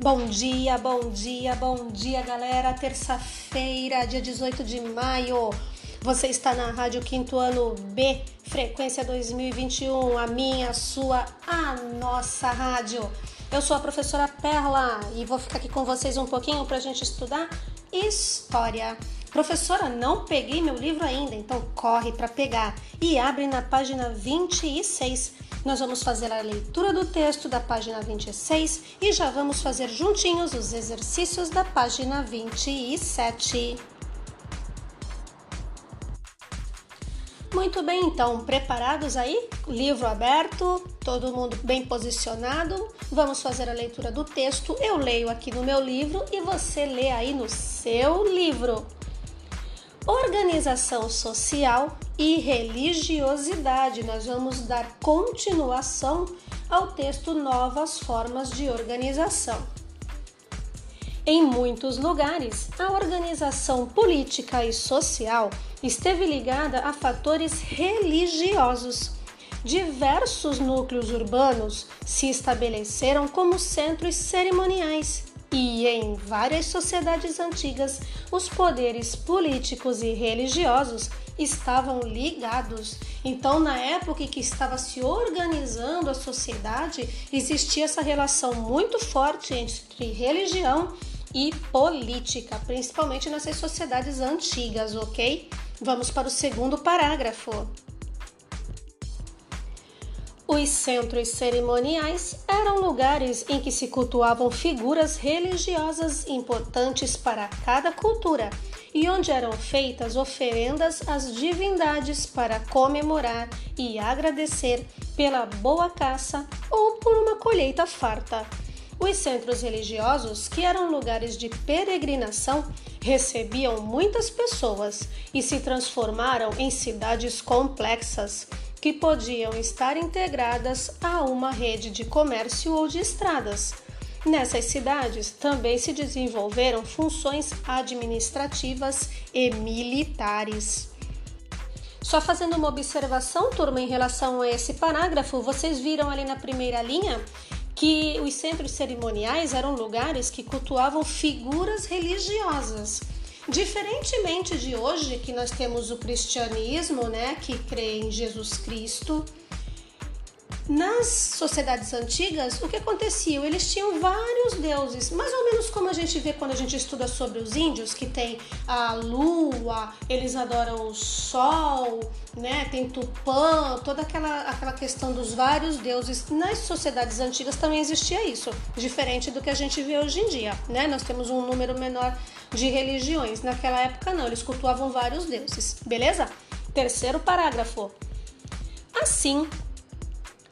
Bom dia, bom dia, bom dia, galera. Terça-feira, dia 18 de maio. Você está na Rádio Quinto Ano B, frequência 2021, a minha, a sua, a nossa rádio. Eu sou a professora Perla e vou ficar aqui com vocês um pouquinho para a gente estudar história. Professora, não peguei meu livro ainda, então corre para pegar e abre na página 26 nós vamos fazer a leitura do texto da página 26 e já vamos fazer juntinhos os exercícios da página 27. Muito bem, então, preparados aí? Livro aberto, todo mundo bem posicionado. Vamos fazer a leitura do texto. Eu leio aqui no meu livro e você lê aí no seu livro. Organização social e religiosidade. Nós vamos dar continuação ao texto Novas Formas de Organização. Em muitos lugares, a organização política e social esteve ligada a fatores religiosos. Diversos núcleos urbanos se estabeleceram como centros cerimoniais e em várias sociedades antigas, os poderes políticos e religiosos estavam ligados. Então, na época em que estava se organizando a sociedade, existia essa relação muito forte entre religião e política, principalmente nessas sociedades antigas, ok? Vamos para o segundo parágrafo. Os centros cerimoniais eram lugares em que se cultuavam figuras religiosas importantes para cada cultura e onde eram feitas oferendas às divindades para comemorar e agradecer pela boa caça ou por uma colheita farta. Os centros religiosos, que eram lugares de peregrinação, recebiam muitas pessoas e se transformaram em cidades complexas que podiam estar integradas a uma rede de comércio ou de estradas. Nessas cidades também se desenvolveram funções administrativas e militares. Só fazendo uma observação, turma, em relação a esse parágrafo, vocês viram ali na primeira linha que os centros cerimoniais eram lugares que cultuavam figuras religiosas. Diferentemente de hoje, que nós temos o cristianismo, né, que crê em Jesus Cristo, nas sociedades antigas, o que acontecia? Eles tinham vários deuses, mais ou menos como a gente vê quando a gente estuda sobre os índios, que tem a lua, eles adoram o sol, né? Tem Tupã, toda aquela, aquela questão dos vários deuses. Nas sociedades antigas também existia isso, diferente do que a gente vê hoje em dia, né? Nós temos um número menor de religiões. Naquela época não, eles cultuavam vários deuses, beleza? Terceiro parágrafo. Assim,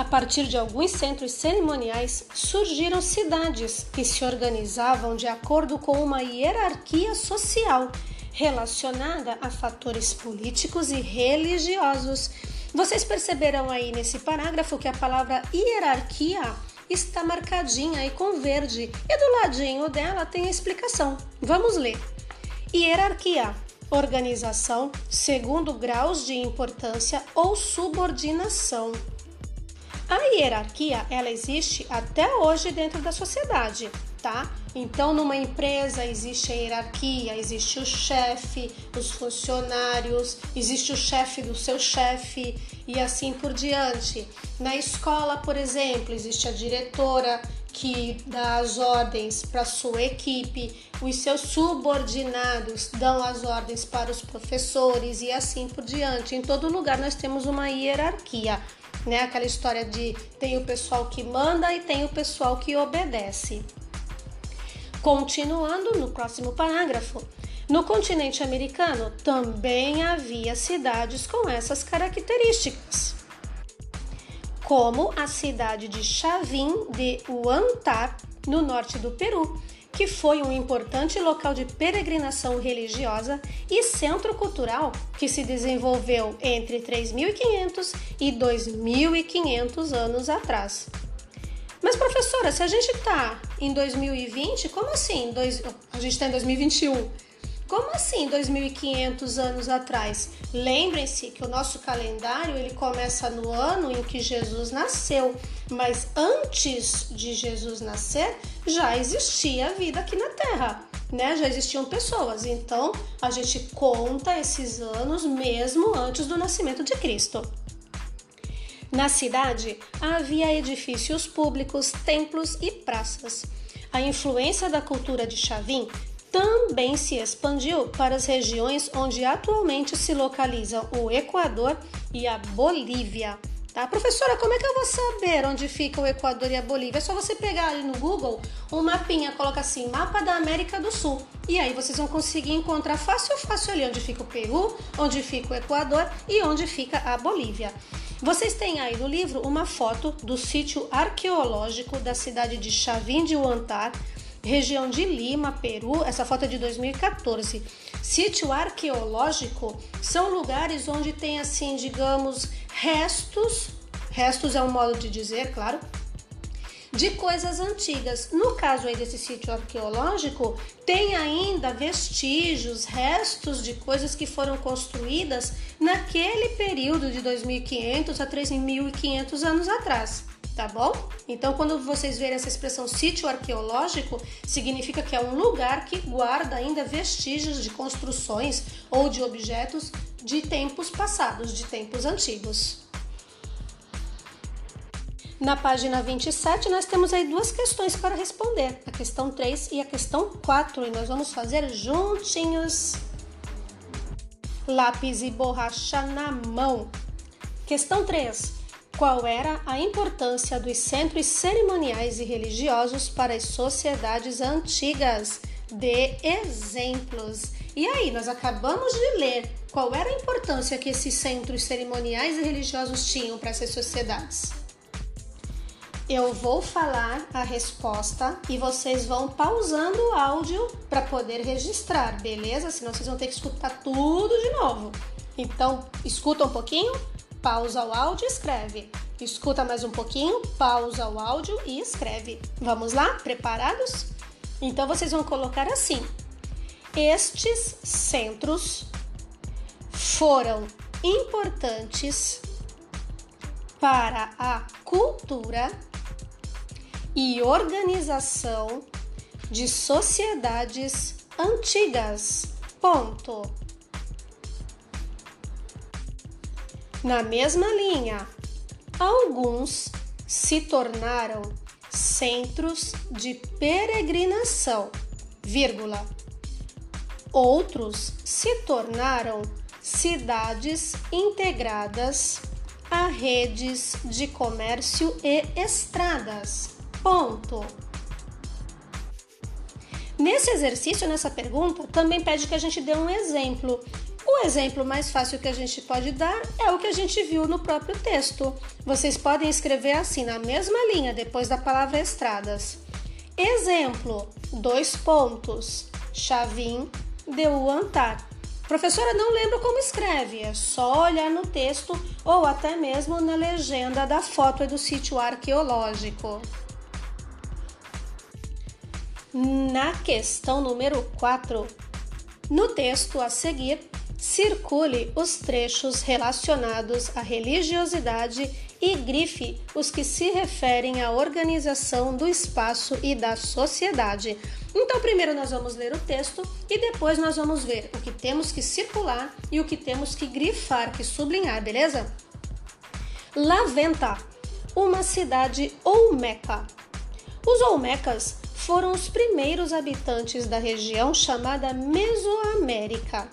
a partir de alguns centros cerimoniais, surgiram cidades que se organizavam de acordo com uma hierarquia social relacionada a fatores políticos e religiosos. Vocês perceberam aí nesse parágrafo que a palavra hierarquia está marcadinha aí com verde e do ladinho dela tem a explicação. Vamos ler. Hierarquia organização segundo graus de importância ou subordinação. A hierarquia, ela existe até hoje dentro da sociedade, tá? Então, numa empresa existe a hierarquia, existe o chefe, os funcionários, existe o chefe do seu chefe e assim por diante. Na escola, por exemplo, existe a diretora que dá as ordens para sua equipe, os seus subordinados dão as ordens para os professores e assim por diante. Em todo lugar nós temos uma hierarquia né? Aquela história de tem o pessoal que manda e tem o pessoal que obedece. Continuando no próximo parágrafo. No continente americano também havia cidades com essas características, como a cidade de Chavin de Huantar, no norte do Peru, que foi um importante local de peregrinação religiosa e centro cultural que se desenvolveu entre 3.500 e 2.500 anos atrás. Mas, professora, se a gente está em 2020, como assim? Dois, a gente está em 2021. Como assim 2500 anos atrás? Lembrem-se que o nosso calendário ele começa no ano em que Jesus nasceu, mas antes de Jesus nascer já existia vida aqui na Terra, né? Já existiam pessoas. Então a gente conta esses anos mesmo antes do nascimento de Cristo. Na cidade havia edifícios públicos, templos e praças. A influência da cultura de Chavin também se expandiu para as regiões onde atualmente se localizam o Equador e a Bolívia. Tá? Professora, como é que eu vou saber onde fica o Equador e a Bolívia? É só você pegar ali no Google um mapinha, coloca assim, mapa da América do Sul. E aí vocês vão conseguir encontrar fácil, fácil ali onde fica o Peru, onde fica o Equador e onde fica a Bolívia. Vocês têm aí no livro uma foto do sítio arqueológico da cidade de Chavim de Huantar, região de Lima, Peru. Essa foto é de 2014. Sítio arqueológico são lugares onde tem assim, digamos, restos, restos é um modo de dizer, claro, de coisas antigas. No caso aí desse sítio arqueológico, tem ainda vestígios, restos de coisas que foram construídas naquele período de 2500 a 3500 anos atrás tá bom? Então, quando vocês verem essa expressão sítio arqueológico, significa que é um lugar que guarda ainda vestígios de construções ou de objetos de tempos passados, de tempos antigos. Na página 27, nós temos aí duas questões para responder, a questão 3 e a questão 4, e nós vamos fazer juntinhos. Lápis e borracha na mão. Questão 3 qual era a importância dos centros cerimoniais e religiosos para as sociedades antigas. De exemplos. E aí, nós acabamos de ler qual era a importância que esses centros cerimoniais e religiosos tinham para essas sociedades. Eu vou falar a resposta e vocês vão pausando o áudio para poder registrar, beleza? Senão vocês vão ter que escutar tudo de novo. Então, escuta um pouquinho pausa o áudio e escreve. Escuta mais um pouquinho, pausa o áudio e escreve. Vamos lá? Preparados? Então vocês vão colocar assim: Estes centros foram importantes para a cultura e organização de sociedades antigas. Ponto. Na mesma linha, alguns se tornaram centros de peregrinação, vírgula. Outros se tornaram cidades integradas a redes de comércio e estradas. Ponto. Nesse exercício, nessa pergunta, também pede que a gente dê um exemplo o exemplo mais fácil que a gente pode dar é o que a gente viu no próprio texto. Vocês podem escrever assim, na mesma linha, depois da palavra estradas. Exemplo: dois pontos. Chavim de Uantar. Professora, não lembro como escreve, é só olhar no texto ou até mesmo na legenda da foto do sítio arqueológico. Na questão número 4, no texto a seguir, circule os trechos relacionados à religiosidade e grife os que se referem à organização do espaço e da sociedade. Então, primeiro nós vamos ler o texto e depois nós vamos ver o que temos que circular e o que temos que grifar, que sublinhar, beleza? Laventa, uma cidade olmeca. Os olmecas foram os primeiros habitantes da região chamada Mesoamérica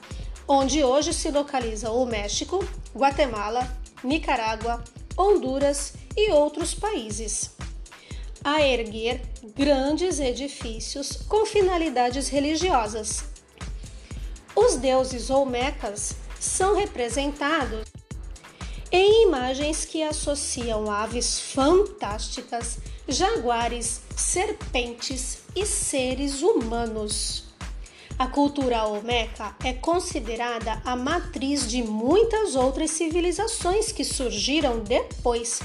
onde hoje se localiza o México, Guatemala, Nicarágua, Honduras e outros países. A erguer grandes edifícios com finalidades religiosas. Os deuses olmecas são representados em imagens que associam aves fantásticas, jaguares, serpentes e seres humanos. A cultura olmeca é considerada a matriz de muitas outras civilizações que surgiram depois,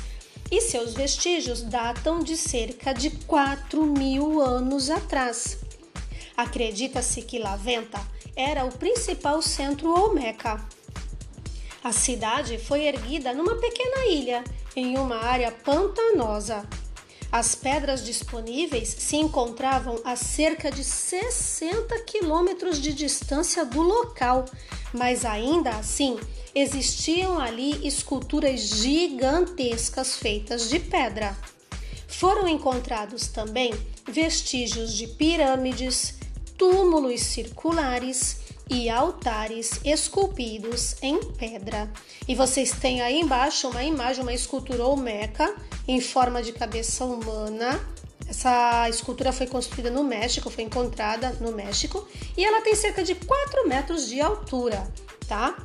e seus vestígios datam de cerca de 4 mil anos atrás. Acredita-se que Laventa era o principal centro ou meca. A cidade foi erguida numa pequena ilha, em uma área pantanosa. As pedras disponíveis se encontravam a cerca de 60 quilômetros de distância do local, mas ainda assim existiam ali esculturas gigantescas feitas de pedra. Foram encontrados também vestígios de pirâmides, túmulos circulares e altares esculpidos em pedra. E vocês têm aí embaixo uma imagem, uma escultura olmeca em forma de cabeça humana. Essa escultura foi construída no México, foi encontrada no México e ela tem cerca de 4 metros de altura, tá?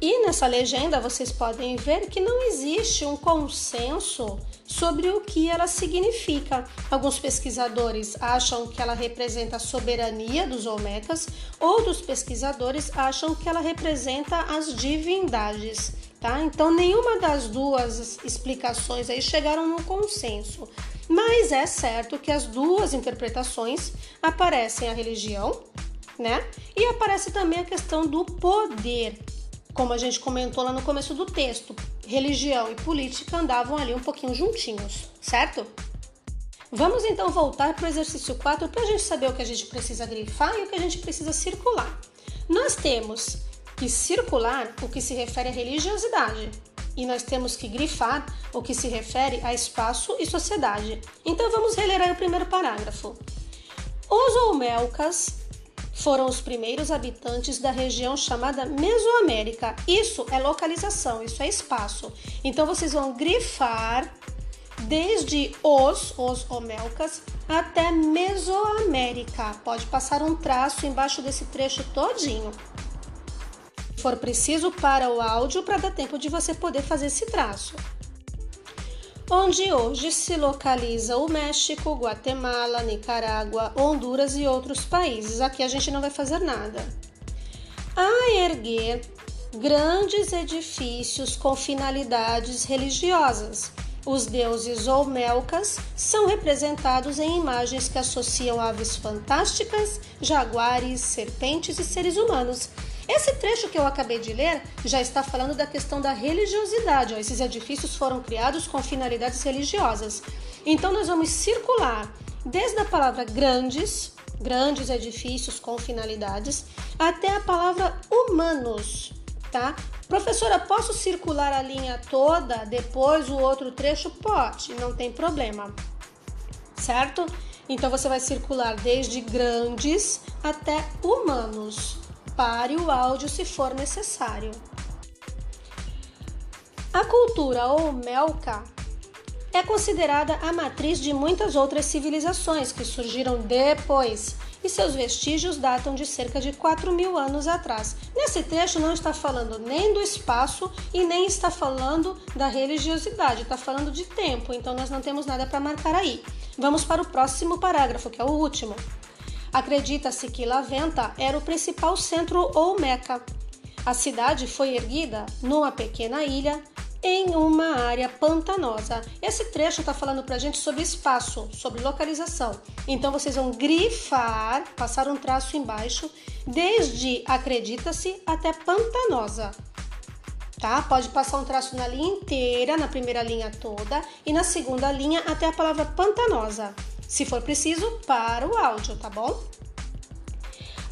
E nessa legenda vocês podem ver que não existe um consenso sobre o que ela significa. Alguns pesquisadores acham que ela representa a soberania dos Olmecas, outros pesquisadores acham que ela representa as divindades. Tá? Então, nenhuma das duas explicações aí chegaram no consenso. Mas é certo que as duas interpretações aparecem a religião, né? E aparece também a questão do poder como a gente comentou lá no começo do texto, religião e política andavam ali um pouquinho juntinhos, certo? Vamos então voltar para o exercício 4 para a gente saber o que a gente precisa grifar e o que a gente precisa circular. Nós temos que circular o que se refere à religiosidade e nós temos que grifar o que se refere a espaço e sociedade. Então vamos reler aí o primeiro parágrafo. Os Olmecas foram os primeiros habitantes da região chamada Mesoamérica. Isso é localização, isso é espaço. Então vocês vão grifar desde os, os Omelcas, até Mesoamérica. Pode passar um traço embaixo desse trecho todinho. Se for preciso, para o áudio para dar tempo de você poder fazer esse traço onde hoje se localiza o México, Guatemala, Nicarágua, Honduras e outros países. Aqui a gente não vai fazer nada. A erguer grandes edifícios com finalidades religiosas. Os deuses Olmecas são representados em imagens que associam aves fantásticas, jaguares, serpentes e seres humanos. Esse trecho que eu acabei de ler já está falando da questão da religiosidade. Ó. Esses edifícios foram criados com finalidades religiosas. Então nós vamos circular desde a palavra grandes, grandes edifícios com finalidades, até a palavra humanos, tá? Professora, posso circular a linha toda, depois o outro trecho? Pode, não tem problema. Certo? Então você vai circular desde grandes até humanos. Pare o áudio se for necessário. A cultura Olmeca é considerada a matriz de muitas outras civilizações que surgiram depois e seus vestígios datam de cerca de 4 mil anos atrás. Nesse trecho não está falando nem do espaço e nem está falando da religiosidade, está falando de tempo, então nós não temos nada para marcar aí. Vamos para o próximo parágrafo, que é o último. Acredita-se que Laventa era o principal centro ou meca. A cidade foi erguida numa pequena ilha em uma área pantanosa. Esse trecho está falando para a gente sobre espaço, sobre localização. Então vocês vão grifar, passar um traço embaixo, desde acredita-se até pantanosa. Tá? Pode passar um traço na linha inteira, na primeira linha toda, e na segunda linha até a palavra pantanosa se for preciso, para o áudio, tá bom?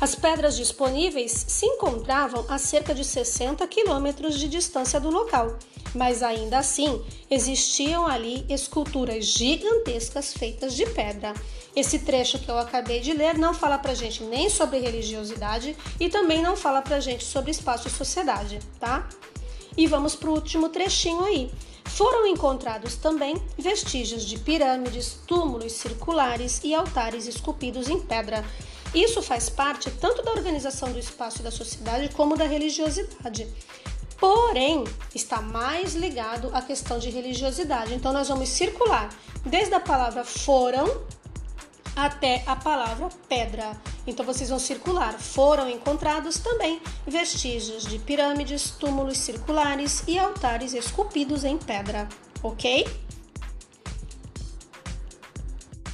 As pedras disponíveis se encontravam a cerca de 60 quilômetros de distância do local, mas ainda assim existiam ali esculturas gigantescas feitas de pedra. Esse trecho que eu acabei de ler não fala pra gente nem sobre religiosidade e também não fala pra gente sobre espaço e sociedade, tá? E vamos pro último trechinho aí. Foram encontrados também vestígios de pirâmides, túmulos circulares e altares esculpidos em pedra. Isso faz parte tanto da organização do espaço da sociedade como da religiosidade. Porém, está mais ligado à questão de religiosidade. Então, nós vamos circular desde a palavra foram até a palavra pedra. Então vocês vão circular. Foram encontrados também vestígios de pirâmides, túmulos circulares e altares esculpidos em pedra, ok?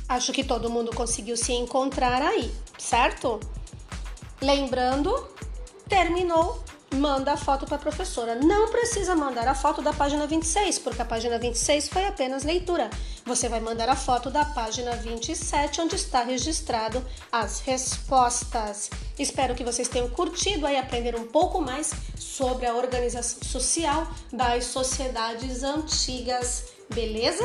Acho que todo mundo conseguiu se encontrar aí, certo? Lembrando, terminou, manda a foto para a professora. Não precisa mandar a foto da página 26, porque a página 26 foi apenas leitura. Você vai mandar a foto da página 27, onde está registrado as respostas. Espero que vocês tenham curtido e aprender um pouco mais sobre a organização social das sociedades antigas, beleza?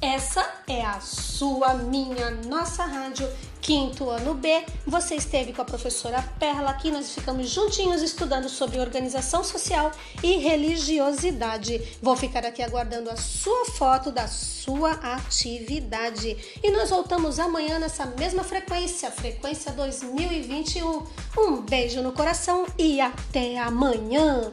Essa é a sua, minha, nossa rádio quinto ano B. Você esteve com a professora Perla aqui, nós ficamos juntinhos estudando sobre organização social e religiosidade. Vou ficar aqui aguardando a sua foto da sua atividade. E nós voltamos amanhã nessa mesma frequência, frequência 2021. Um beijo no coração e até amanhã!